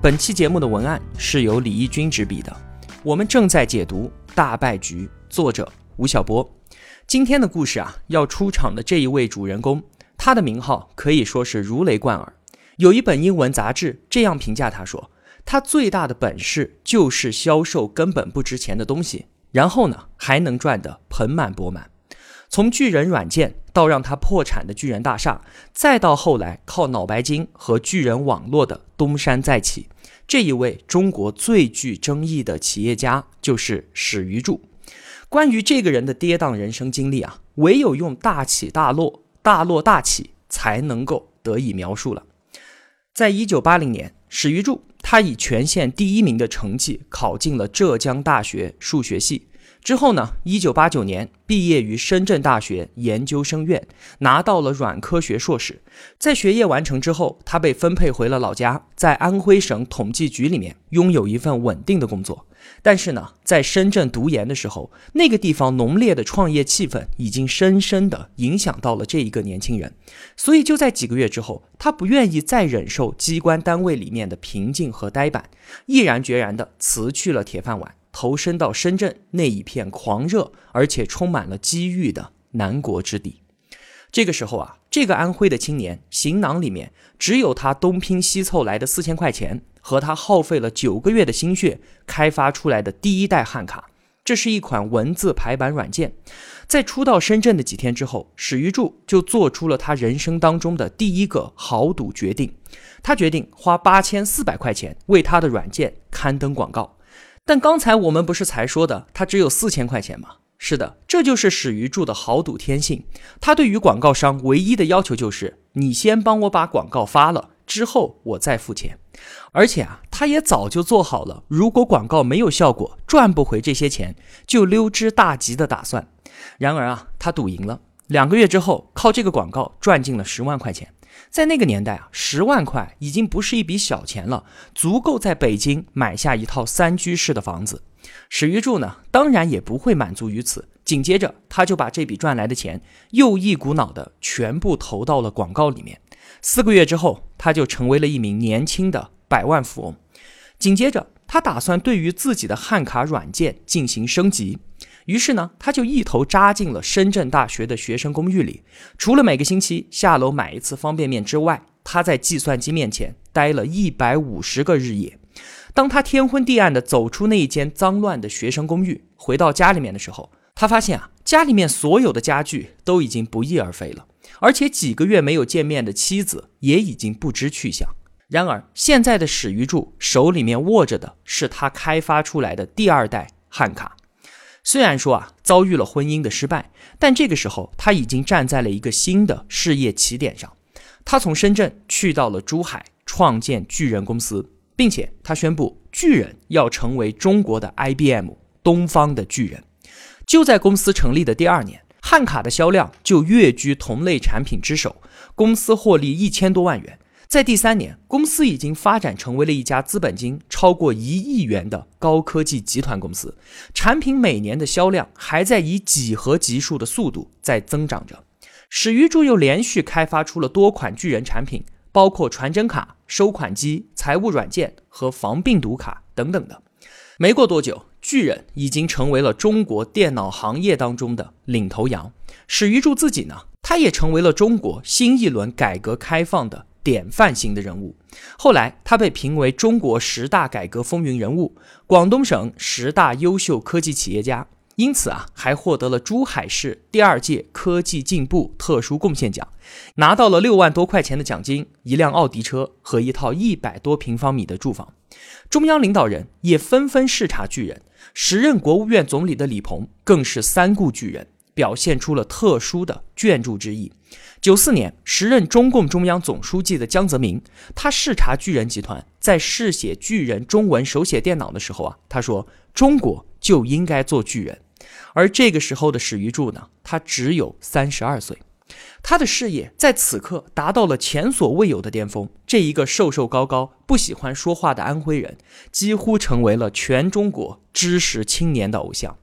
本期节目的文案是由李义军执笔的，我们正在解读《大败局》，作者吴晓波。今天的故事啊，要出场的这一位主人公，他的名号可以说是如雷贯耳。有一本英文杂志这样评价他说：“他最大的本事就是销售根本不值钱的东西，然后呢，还能赚得盆满钵满。”从巨人软件到让他破产的巨人大厦，再到后来靠脑白金和巨人网络的东山再起，这一位中国最具争议的企业家就是史玉柱。关于这个人的跌宕人生经历啊，唯有用大起大落、大落大起才能够得以描述了。在一九八零年，史玉柱他以全县第一名的成绩考进了浙江大学数学系。之后呢？一九八九年毕业于深圳大学研究生院，拿到了软科学硕士。在学业完成之后，他被分配回了老家，在安徽省统计局里面拥有一份稳定的工作。但是呢，在深圳读研的时候，那个地方浓烈的创业气氛已经深深的影响到了这一个年轻人。所以就在几个月之后，他不愿意再忍受机关单位里面的平静和呆板，毅然决然的辞去了铁饭碗。投身到深圳那一片狂热而且充满了机遇的南国之地。这个时候啊，这个安徽的青年行囊里面只有他东拼西凑来的四千块钱和他耗费了九个月的心血开发出来的第一代汉卡。这是一款文字排版软件。在初到深圳的几天之后，史玉柱就做出了他人生当中的第一个豪赌决定。他决定花八千四百块钱为他的软件刊登广告。但刚才我们不是才说的，他只有四千块钱吗？是的，这就是史玉柱的豪赌天性。他对于广告商唯一的要求就是，你先帮我把广告发了，之后我再付钱。而且啊，他也早就做好了，如果广告没有效果，赚不回这些钱，就溜之大吉的打算。然而啊，他赌赢了，两个月之后，靠这个广告赚进了十万块钱。在那个年代啊，十万块已经不是一笔小钱了，足够在北京买下一套三居室的房子。史玉柱呢，当然也不会满足于此，紧接着他就把这笔赚来的钱又一股脑的全部投到了广告里面。四个月之后，他就成为了一名年轻的百万富翁。紧接着，他打算对于自己的汉卡软件进行升级。于是呢，他就一头扎进了深圳大学的学生公寓里。除了每个星期下楼买一次方便面之外，他在计算机面前待了一百五十个日夜。当他天昏地暗地走出那一间脏乱的学生公寓，回到家里面的时候，他发现啊，家里面所有的家具都已经不翼而飞了，而且几个月没有见面的妻子也已经不知去向。然而，现在的史玉柱手里面握着的是他开发出来的第二代汉卡。虽然说啊遭遇了婚姻的失败，但这个时候他已经站在了一个新的事业起点上。他从深圳去到了珠海，创建巨人公司，并且他宣布巨人要成为中国的 IBM，东方的巨人。就在公司成立的第二年，汉卡的销量就跃居同类产品之首，公司获利一千多万元。在第三年，公司已经发展成为了一家资本金超过一亿元的高科技集团公司，产品每年的销量还在以几何级数的速度在增长着。史玉柱又连续开发出了多款巨人产品，包括传真卡、收款机、财务软件和防病毒卡等等的。没过多久，巨人已经成为了中国电脑行业当中的领头羊。史玉柱自己呢，他也成为了中国新一轮改革开放的。典范型的人物，后来他被评为中国十大改革风云人物、广东省十大优秀科技企业家，因此啊，还获得了珠海市第二届科技进步特殊贡献奖，拿到了六万多块钱的奖金、一辆奥迪车和一套一百多平方米的住房。中央领导人也纷纷视察巨人，时任国务院总理的李鹏更是三顾巨人。表现出了特殊的眷注之意。九四年，时任中共中央总书记的江泽民，他视察巨人集团，在试写巨人中文手写电脑的时候啊，他说：“中国就应该做巨人。”而这个时候的史玉柱呢，他只有三十二岁，他的事业在此刻达到了前所未有的巅峰。这一个瘦瘦高高、不喜欢说话的安徽人，几乎成为了全中国知识青年的偶像。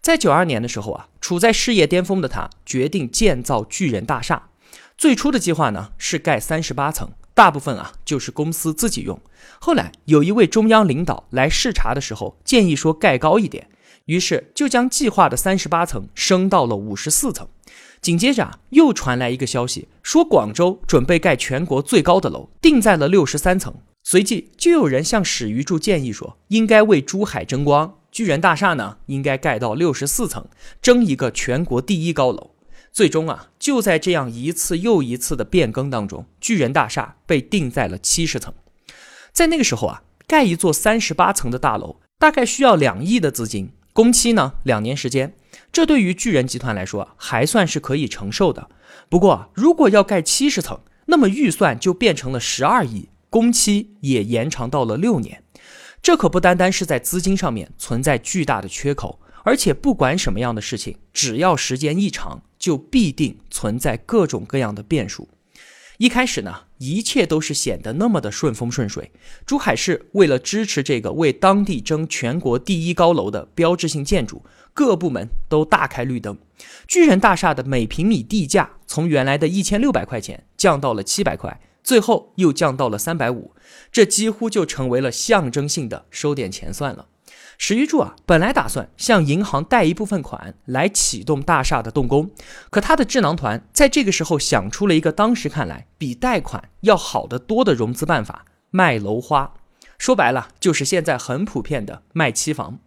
在九二年的时候啊，处在事业巅峰的他决定建造巨人大厦。最初的计划呢是盖三十八层，大部分啊就是公司自己用。后来有一位中央领导来视察的时候，建议说盖高一点，于是就将计划的三十八层升到了五十四层。紧接着啊，又传来一个消息，说广州准备盖全国最高的楼，定在了六十三层。随即就有人向史玉柱建议说，应该为珠海争光。巨人大厦呢，应该盖到六十四层，争一个全国第一高楼。最终啊，就在这样一次又一次的变更当中，巨人大厦被定在了七十层。在那个时候啊，盖一座三十八层的大楼，大概需要两亿的资金，工期呢两年时间。这对于巨人集团来说还算是可以承受的。不过，如果要盖七十层，那么预算就变成了十二亿，工期也延长到了六年。这可不单单是在资金上面存在巨大的缺口，而且不管什么样的事情，只要时间一长，就必定存在各种各样的变数。一开始呢，一切都是显得那么的顺风顺水。珠海市为了支持这个为当地争全国第一高楼的标志性建筑，各部门都大开绿灯。巨人大厦的每平米地价从原来的一千六百块钱降到了七百块。最后又降到了三百五，这几乎就成为了象征性的收点钱算了。史玉柱啊，本来打算向银行贷一部分款来启动大厦的动工，可他的智囊团在这个时候想出了一个当时看来比贷款要好得多的融资办法——卖楼花。说白了，就是现在很普遍的卖期房。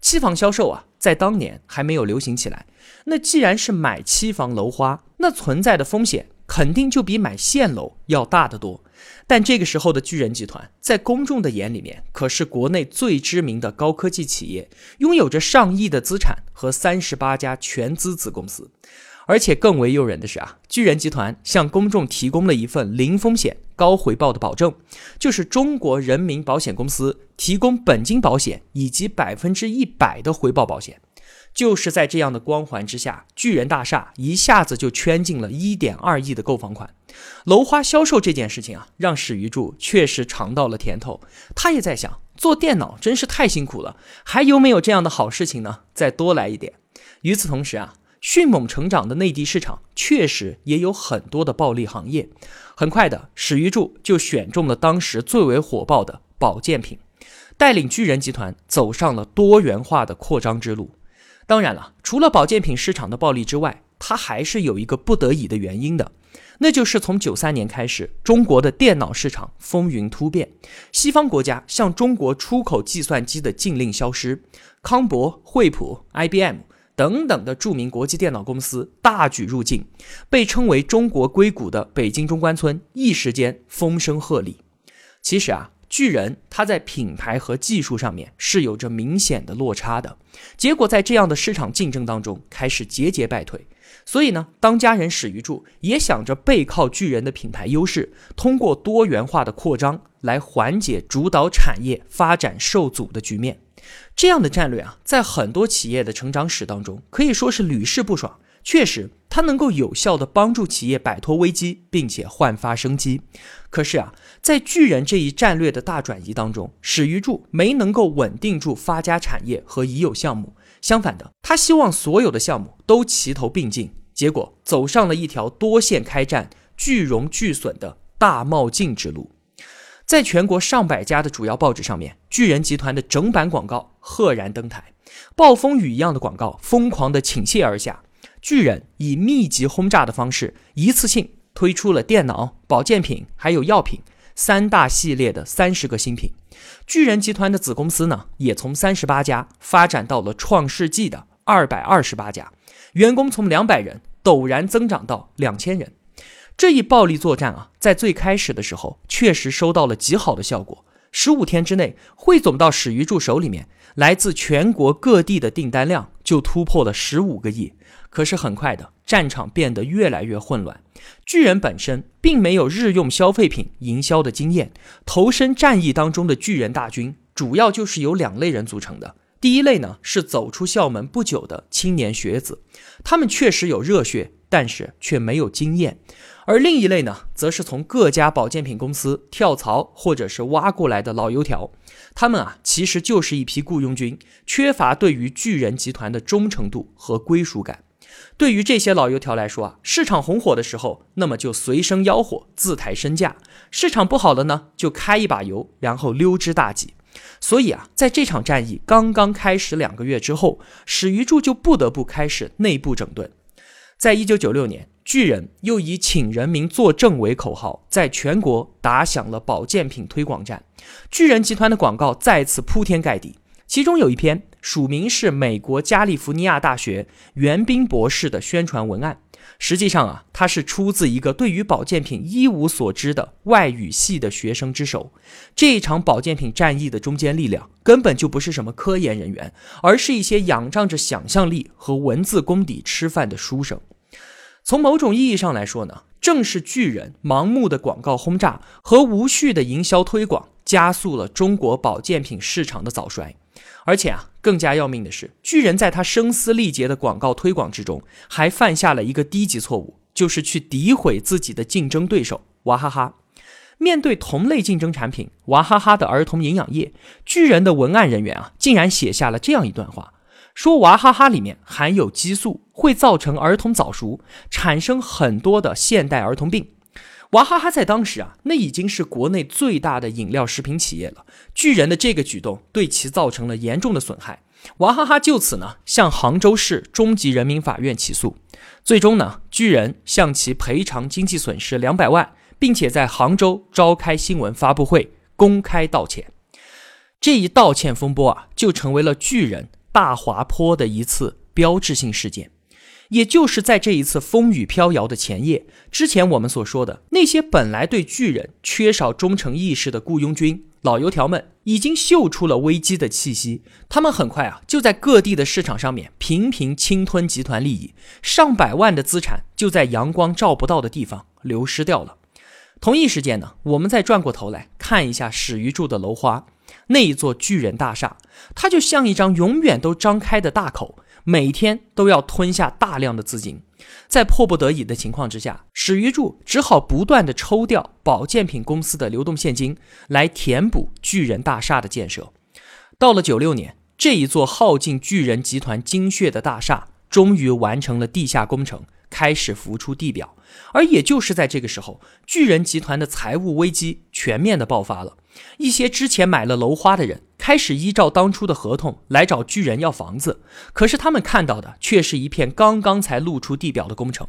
期房销售啊，在当年还没有流行起来。那既然是买期房楼花，那存在的风险。肯定就比买现楼要大得多，但这个时候的巨人集团在公众的眼里面可是国内最知名的高科技企业，拥有着上亿的资产和三十八家全资子公司，而且更为诱人的是啊，巨人集团向公众提供了一份零风险高回报的保证，就是中国人民保险公司提供本金保险以及百分之一百的回报保险。就是在这样的光环之下，巨人大厦一下子就圈进了一点二亿的购房款。楼花销售这件事情啊，让史玉柱确实尝到了甜头。他也在想，做电脑真是太辛苦了，还有没有这样的好事情呢？再多来一点。与此同时啊，迅猛成长的内地市场确实也有很多的暴利行业。很快的，史玉柱就选中了当时最为火爆的保健品，带领巨人集团走上了多元化的扩张之路。当然了，除了保健品市场的暴利之外，它还是有一个不得已的原因的，那就是从九三年开始，中国的电脑市场风云突变，西方国家向中国出口计算机的禁令消失，康博、惠普、IBM 等等的著名国际电脑公司大举入境，被称为中国硅谷的北京中关村一时间风声鹤唳。其实啊。巨人，它在品牌和技术上面是有着明显的落差的，结果在这样的市场竞争当中开始节节败退。所以呢，当家人史玉柱也想着背靠巨人的品牌优势，通过多元化的扩张来缓解主导产业发展受阻的局面。这样的战略啊，在很多企业的成长史当中可以说是屡试不爽。确实，它能够有效的帮助企业摆脱危机，并且焕发生机。可是啊，在巨人这一战略的大转移当中，史玉柱没能够稳定住发家产业和已有项目。相反的，他希望所有的项目都齐头并进，结果走上了一条多线开战、巨荣巨损的大冒进之路。在全国上百家的主要报纸上面，巨人集团的整版广告赫然登台，暴风雨一样的广告疯狂地倾泻而下。巨人以密集轰炸的方式，一次性推出了电脑、保健品还有药品三大系列的三十个新品。巨人集团的子公司呢，也从三十八家发展到了创世纪的二百二十八家，员工从两百人陡然增长到两千人。这一暴力作战啊，在最开始的时候确实收到了极好的效果。十五天之内汇总到史玉柱手里面，来自全国各地的订单量就突破了十五个亿。可是很快的，战场变得越来越混乱。巨人本身并没有日用消费品营销的经验，投身战役当中的巨人大军主要就是由两类人组成的。第一类呢是走出校门不久的青年学子，他们确实有热血，但是却没有经验；而另一类呢，则是从各家保健品公司跳槽或者是挖过来的老油条，他们啊其实就是一批雇佣军，缺乏对于巨人集团的忠诚度和归属感。对于这些老油条来说啊，市场红火的时候，那么就随声吆喝，自抬身价；市场不好了呢，就开一把油，然后溜之大吉。所以啊，在这场战役刚刚开始两个月之后，史玉柱就不得不开始内部整顿。在一九九六年，巨人又以“请人民作证”为口号，在全国打响了保健品推广战。巨人集团的广告再次铺天盖地，其中有一篇署名是美国加利福尼亚大学袁斌博士的宣传文案。实际上啊，它是出自一个对于保健品一无所知的外语系的学生之手。这一场保健品战役的中坚力量根本就不是什么科研人员，而是一些仰仗着想象力和文字功底吃饭的书生。从某种意义上来说呢，正是巨人盲目的广告轰炸和无序的营销推广，加速了中国保健品市场的早衰。而且啊，更加要命的是，巨人在他声嘶力竭的广告推广之中，还犯下了一个低级错误，就是去诋毁自己的竞争对手娃哈哈。面对同类竞争产品娃哈哈的儿童营养液，巨人的文案人员啊，竟然写下了这样一段话：说娃哈哈里面含有激素，会造成儿童早熟，产生很多的现代儿童病。娃哈哈在当时啊，那已经是国内最大的饮料食品企业了。巨人的这个举动对其造成了严重的损害，娃哈哈就此呢向杭州市中级人民法院起诉，最终呢巨人向其赔偿经济损失两百万，并且在杭州召开新闻发布会公开道歉。这一道歉风波啊，就成为了巨人大滑坡的一次标志性事件。也就是在这一次风雨飘摇的前夜之前，我们所说的那些本来对巨人缺少忠诚意识的雇佣军老油条们，已经嗅出了危机的气息。他们很快啊，就在各地的市场上面频频侵吞集团利益，上百万的资产就在阳光照不到的地方流失掉了。同一时间呢，我们再转过头来看一下史玉柱的楼花，那一座巨人大厦，它就像一张永远都张开的大口。每天都要吞下大量的资金，在迫不得已的情况之下，史玉柱只好不断的抽调保健品公司的流动现金来填补巨人大厦的建设。到了九六年，这一座耗尽巨人集团精血的大厦终于完成了地下工程，开始浮出地表。而也就是在这个时候，巨人集团的财务危机全面的爆发了。一些之前买了楼花的人开始依照当初的合同来找巨人要房子，可是他们看到的却是一片刚刚才露出地表的工程，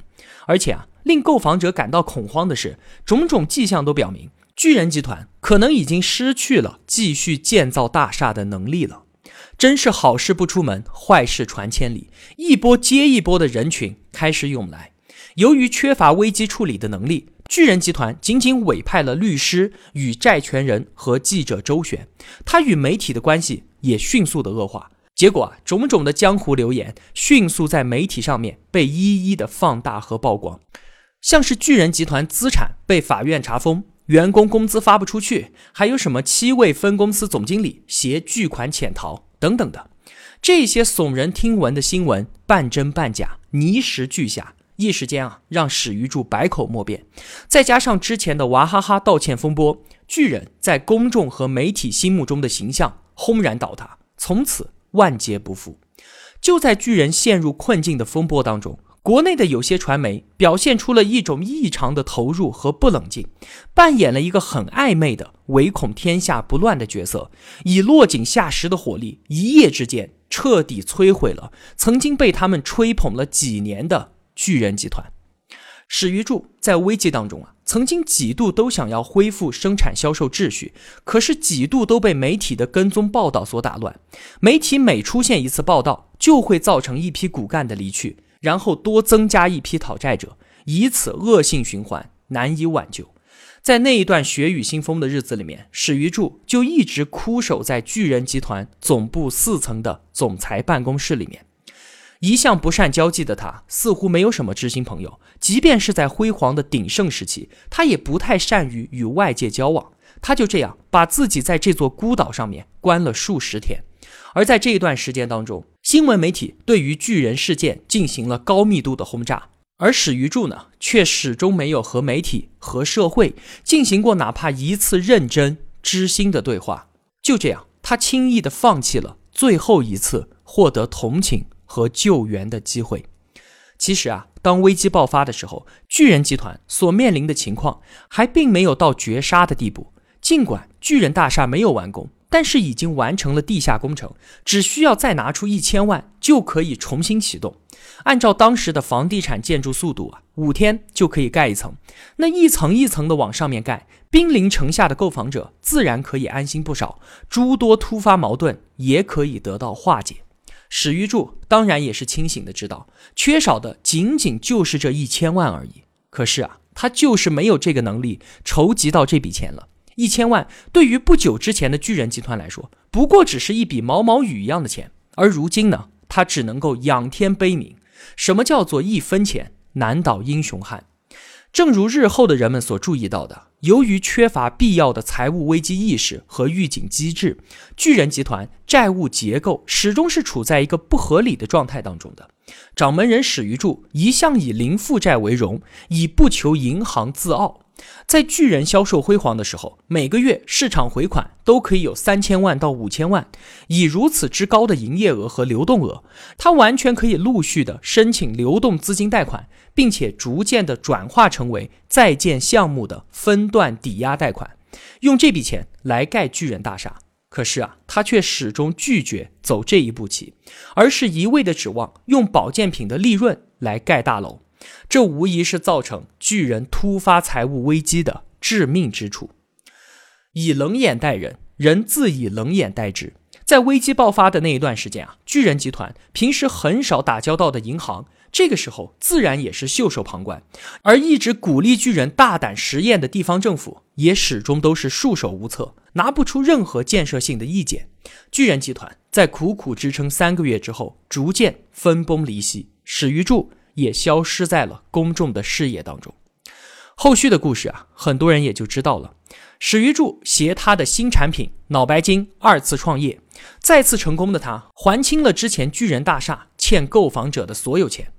而且啊，令购房者感到恐慌的是，种种迹象都表明，巨人集团可能已经失去了继续建造大厦的能力了。真是好事不出门，坏事传千里，一波接一波的人群开始涌来，由于缺乏危机处理的能力。巨人集团仅仅委派了律师与债权人和记者周旋，他与媒体的关系也迅速的恶化。结果啊，种种的江湖流言迅速在媒体上面被一一的放大和曝光，像是巨人集团资产被法院查封，员工工资发不出去，还有什么七位分公司总经理携巨款潜逃等等的，这些耸人听闻的新闻半真半假，泥石俱下。一时间啊，让史玉柱百口莫辩。再加上之前的娃哈哈道歉风波，巨人在公众和媒体心目中的形象轰然倒塌，从此万劫不复。就在巨人陷入困境的风波当中，国内的有些传媒表现出了一种异常的投入和不冷静，扮演了一个很暧昧的唯恐天下不乱的角色，以落井下石的火力，一夜之间彻底摧毁了曾经被他们吹捧了几年的。巨人集团，史玉柱在危机当中啊，曾经几度都想要恢复生产销售秩序，可是几度都被媒体的跟踪报道所打乱。媒体每出现一次报道，就会造成一批骨干的离去，然后多增加一批讨债者，以此恶性循环，难以挽救。在那一段血雨腥风的日子里面，史玉柱就一直枯守在巨人集团总部四层的总裁办公室里面。一向不善交际的他，似乎没有什么知心朋友。即便是在辉煌的鼎盛时期，他也不太善于与外界交往。他就这样把自己在这座孤岛上面关了数十天。而在这一段时间当中，新闻媒体对于巨人事件进行了高密度的轰炸。而史玉柱呢，却始终没有和媒体和社会进行过哪怕一次认真知心的对话。就这样，他轻易的放弃了最后一次获得同情和救援的机会。其实啊，当危机爆发的时候，巨人集团所面临的情况还并没有到绝杀的地步。尽管巨人大厦没有完工。但是已经完成了地下工程，只需要再拿出一千万就可以重新启动。按照当时的房地产建筑速度啊，五天就可以盖一层。那一层一层的往上面盖，兵临城下的购房者自然可以安心不少，诸多突发矛盾也可以得到化解。史玉柱当然也是清醒的知道，缺少的仅仅就是这一千万而已。可是啊，他就是没有这个能力筹集到这笔钱了。一千万对于不久之前的巨人集团来说，不过只是一笔毛毛雨一样的钱，而如今呢，他只能够仰天悲鸣。什么叫做一分钱难倒英雄汉？正如日后的人们所注意到的，由于缺乏必要的财务危机意识和预警机制，巨人集团债务结构始终是处在一个不合理的状态当中的。掌门人史玉柱一向以零负债为荣，以不求银行自傲。在巨人销售辉煌的时候，每个月市场回款都可以有三千万到五千万。以如此之高的营业额和流动额，他完全可以陆续的申请流动资金贷款，并且逐渐的转化成为在建项目的分段抵押贷款，用这笔钱来盖巨人大厦。可是啊，他却始终拒绝走这一步棋，而是一味的指望用保健品的利润来盖大楼。这无疑是造成巨人突发财务危机的致命之处。以冷眼待人，人自以冷眼待之。在危机爆发的那一段时间啊，巨人集团平时很少打交道的银行，这个时候自然也是袖手旁观；而一直鼓励巨人大胆实验的地方政府，也始终都是束手无策，拿不出任何建设性的意见。巨人集团在苦苦支撑三个月之后，逐渐分崩离析。史玉柱。也消失在了公众的视野当中。后续的故事啊，很多人也就知道了。史玉柱携他的新产品脑白金二次创业，再次成功的他还清了之前巨人大厦欠购房者的所有钱。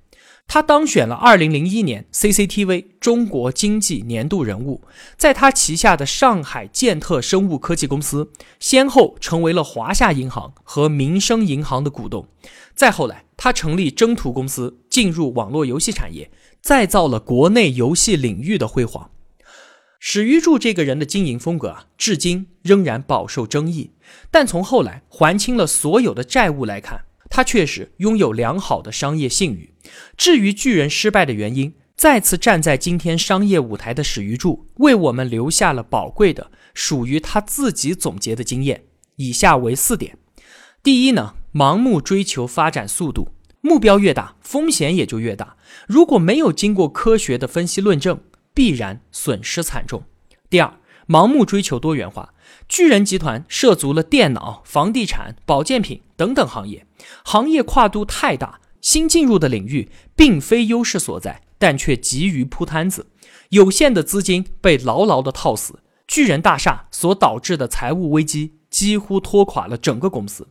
他当选了2001年 CCTV 中国经济年度人物，在他旗下的上海建特生物科技公司，先后成为了华夏银行和民生银行的股东。再后来，他成立征途公司，进入网络游戏产业，再造了国内游戏领域的辉煌。史玉柱这个人的经营风格啊，至今仍然饱受争议。但从后来还清了所有的债务来看，他确实拥有良好的商业信誉。至于巨人失败的原因，再次站在今天商业舞台的史玉柱为我们留下了宝贵的属于他自己总结的经验。以下为四点：第一呢，盲目追求发展速度，目标越大，风险也就越大。如果没有经过科学的分析论证，必然损失惨重。第二，盲目追求多元化，巨人集团涉足了电脑、房地产、保健品等等行业，行业跨度太大。新进入的领域并非优势所在，但却急于铺摊子，有限的资金被牢牢的套死。巨人大厦所导致的财务危机几乎拖垮了整个公司，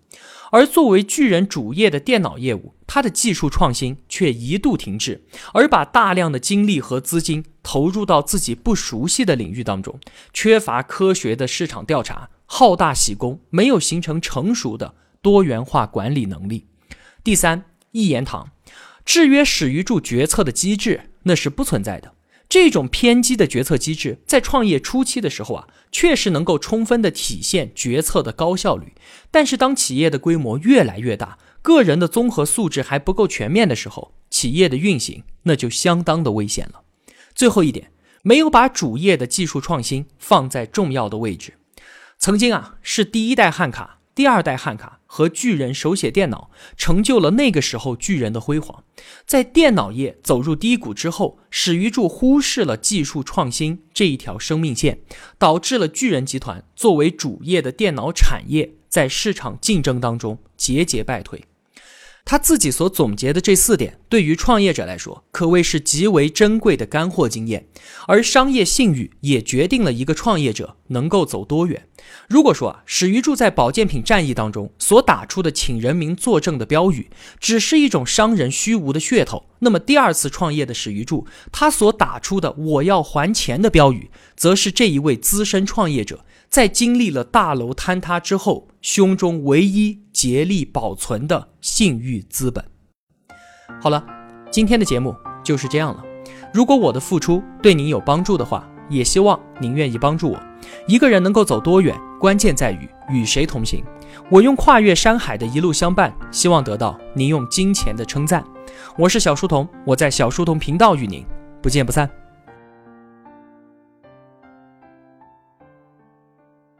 而作为巨人主业的电脑业务，它的技术创新却一度停滞，而把大量的精力和资金投入到自己不熟悉的领域当中，缺乏科学的市场调查，好大喜功，没有形成成熟的多元化管理能力。第三。一言堂，制约史玉柱决策的机制那是不存在的。这种偏激的决策机制，在创业初期的时候啊，确实能够充分的体现决策的高效率。但是当企业的规模越来越大，个人的综合素质还不够全面的时候，企业的运行那就相当的危险了。最后一点，没有把主业的技术创新放在重要的位置。曾经啊，是第一代汉卡、第二代汉卡。和巨人手写电脑，成就了那个时候巨人的辉煌。在电脑业走入低谷之后，史玉柱忽视了技术创新这一条生命线，导致了巨人集团作为主业的电脑产业在市场竞争当中节节败退。他自己所总结的这四点，对于创业者来说，可谓是极为珍贵的干货经验。而商业信誉也决定了一个创业者能够走多远。如果说啊，史玉柱在保健品战役当中所打出的“请人民作证”的标语，只是一种商人虚无的噱头，那么第二次创业的史玉柱，他所打出的“我要还钱”的标语，则是这一位资深创业者。在经历了大楼坍塌之后，胸中唯一竭力保存的信誉资本。好了，今天的节目就是这样了。如果我的付出对您有帮助的话，也希望您愿意帮助我。一个人能够走多远，关键在于与谁同行。我用跨越山海的一路相伴，希望得到您用金钱的称赞。我是小书童，我在小书童频道与您不见不散。